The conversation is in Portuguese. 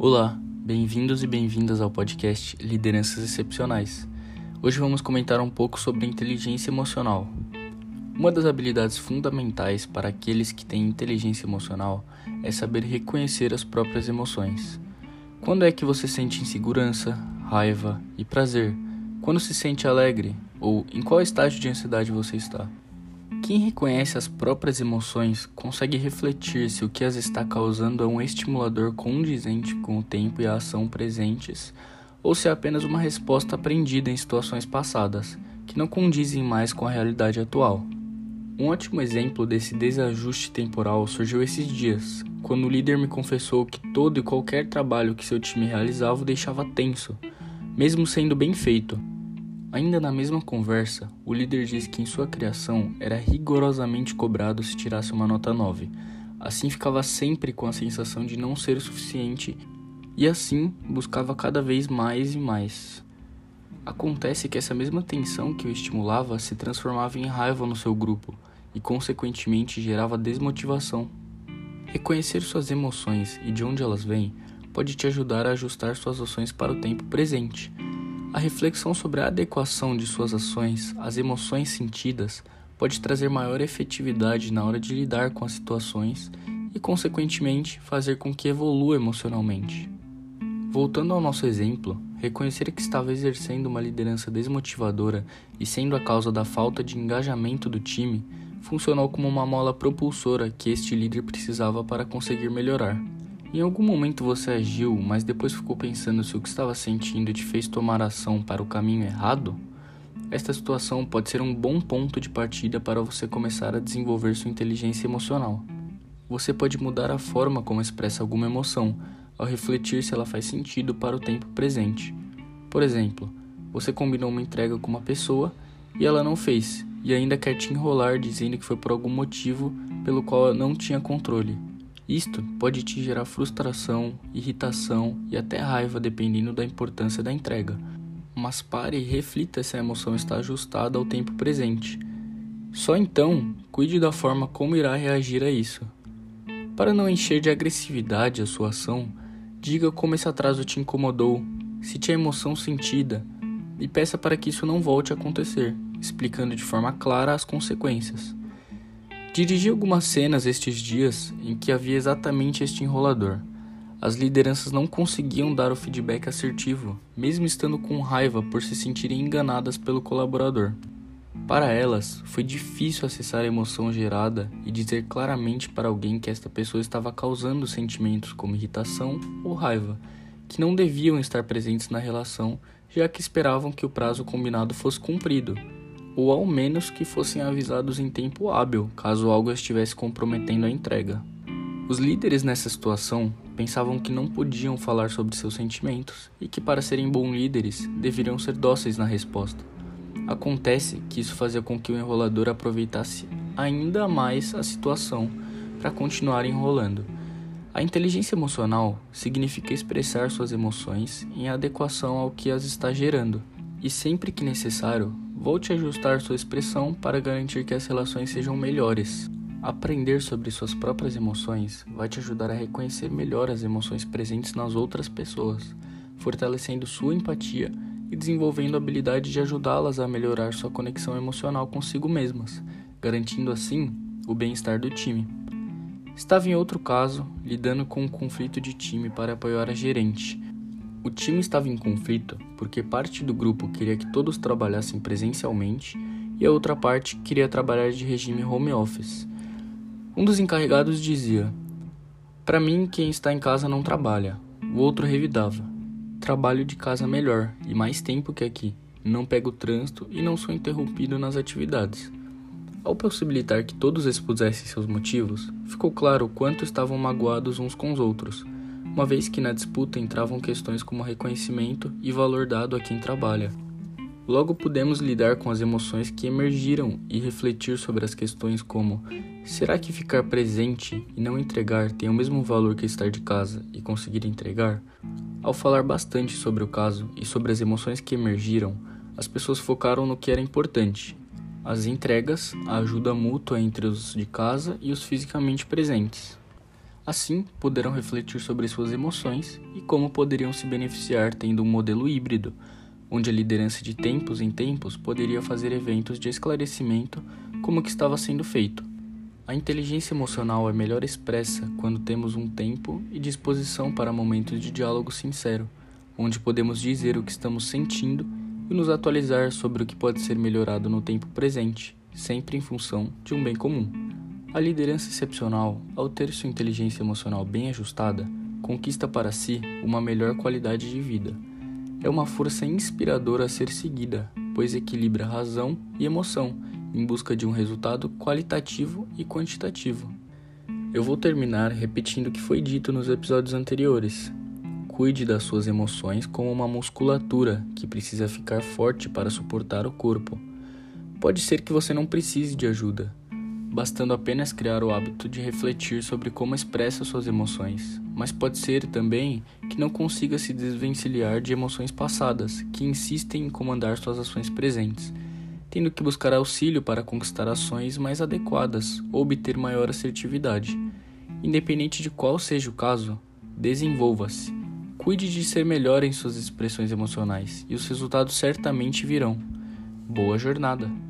Olá, bem-vindos e bem-vindas ao podcast Lideranças Excepcionais. Hoje vamos comentar um pouco sobre inteligência emocional. Uma das habilidades fundamentais para aqueles que têm inteligência emocional é saber reconhecer as próprias emoções. Quando é que você sente insegurança, raiva e prazer? Quando se sente alegre? Ou em qual estágio de ansiedade você está? Quem reconhece as próprias emoções consegue refletir se o que as está causando é um estimulador condizente com o tempo e a ação presentes, ou se é apenas uma resposta aprendida em situações passadas, que não condizem mais com a realidade atual. Um ótimo exemplo desse desajuste temporal surgiu esses dias, quando o líder me confessou que todo e qualquer trabalho que seu time realizava o deixava tenso, mesmo sendo bem feito, Ainda na mesma conversa, o líder disse que em sua criação era rigorosamente cobrado se tirasse uma nota 9. Assim ficava sempre com a sensação de não ser o suficiente e assim buscava cada vez mais e mais. Acontece que essa mesma tensão que o estimulava se transformava em raiva no seu grupo e, consequentemente, gerava desmotivação. Reconhecer suas emoções e de onde elas vêm pode te ajudar a ajustar suas ações para o tempo presente a reflexão sobre a adequação de suas ações às emoções sentidas pode trazer maior efetividade na hora de lidar com as situações e, consequentemente, fazer com que evolua emocionalmente. Voltando ao nosso exemplo, reconhecer que estava exercendo uma liderança desmotivadora e sendo a causa da falta de engajamento do time funcionou como uma mola propulsora que este líder precisava para conseguir melhorar. Em algum momento você agiu, mas depois ficou pensando se o que estava sentindo te fez tomar ação para o caminho errado? Esta situação pode ser um bom ponto de partida para você começar a desenvolver sua inteligência emocional. Você pode mudar a forma como expressa alguma emoção, ao refletir se ela faz sentido para o tempo presente. Por exemplo, você combinou uma entrega com uma pessoa e ela não fez, e ainda quer te enrolar dizendo que foi por algum motivo pelo qual não tinha controle. Isto pode te gerar frustração, irritação e até raiva dependendo da importância da entrega. Mas pare e reflita se a emoção está ajustada ao tempo presente. Só então, cuide da forma como irá reagir a isso. Para não encher de agressividade a sua ação, diga como esse atraso te incomodou, cite a emoção sentida e peça para que isso não volte a acontecer, explicando de forma clara as consequências. Dirigi algumas cenas estes dias em que havia exatamente este enrolador. As lideranças não conseguiam dar o feedback assertivo, mesmo estando com raiva por se sentirem enganadas pelo colaborador. Para elas, foi difícil acessar a emoção gerada e dizer claramente para alguém que esta pessoa estava causando sentimentos como irritação ou raiva, que não deviam estar presentes na relação, já que esperavam que o prazo combinado fosse cumprido ou ao menos que fossem avisados em tempo hábil caso algo estivesse comprometendo a entrega. Os líderes nessa situação pensavam que não podiam falar sobre seus sentimentos e que, para serem bons líderes, deveriam ser dóceis na resposta. Acontece que isso fazia com que o enrolador aproveitasse ainda mais a situação para continuar enrolando. A inteligência emocional significa expressar suas emoções em adequação ao que as está gerando, e sempre que necessário, Volte a ajustar sua expressão para garantir que as relações sejam melhores. Aprender sobre suas próprias emoções vai te ajudar a reconhecer melhor as emoções presentes nas outras pessoas, fortalecendo sua empatia e desenvolvendo a habilidade de ajudá-las a melhorar sua conexão emocional consigo mesmas, garantindo assim o bem-estar do time. Estava em outro caso, lidando com um conflito de time para apoiar a gerente o time estava em conflito porque parte do grupo queria que todos trabalhassem presencialmente e a outra parte queria trabalhar de regime home office. Um dos encarregados dizia: Para mim, quem está em casa não trabalha. O outro revidava: Trabalho de casa melhor e mais tempo que aqui. Não pego trânsito e não sou interrompido nas atividades. Ao possibilitar que todos expusessem seus motivos, ficou claro o quanto estavam magoados uns com os outros uma vez que na disputa entravam questões como reconhecimento e valor dado a quem trabalha. Logo pudemos lidar com as emoções que emergiram e refletir sobre as questões como: será que ficar presente e não entregar tem o mesmo valor que estar de casa e conseguir entregar? Ao falar bastante sobre o caso e sobre as emoções que emergiram, as pessoas focaram no que era importante: as entregas, a ajuda mútua entre os de casa e os fisicamente presentes. Assim, poderão refletir sobre suas emoções e como poderiam se beneficiar tendo um modelo híbrido, onde a liderança de tempos em tempos poderia fazer eventos de esclarecimento como que estava sendo feito. A inteligência emocional é melhor expressa quando temos um tempo e disposição para momentos de diálogo sincero, onde podemos dizer o que estamos sentindo e nos atualizar sobre o que pode ser melhorado no tempo presente, sempre em função de um bem comum. A liderança excepcional, ao ter sua inteligência emocional bem ajustada, conquista para si uma melhor qualidade de vida. É uma força inspiradora a ser seguida, pois equilibra razão e emoção em busca de um resultado qualitativo e quantitativo. Eu vou terminar repetindo o que foi dito nos episódios anteriores. Cuide das suas emoções como uma musculatura que precisa ficar forte para suportar o corpo. Pode ser que você não precise de ajuda, bastando apenas criar o hábito de refletir sobre como expressa suas emoções, mas pode ser também que não consiga se desvencilhar de emoções passadas que insistem em comandar suas ações presentes, tendo que buscar auxílio para conquistar ações mais adequadas ou obter maior assertividade. Independente de qual seja o caso, desenvolva-se. Cuide de ser melhor em suas expressões emocionais e os resultados certamente virão. Boa jornada!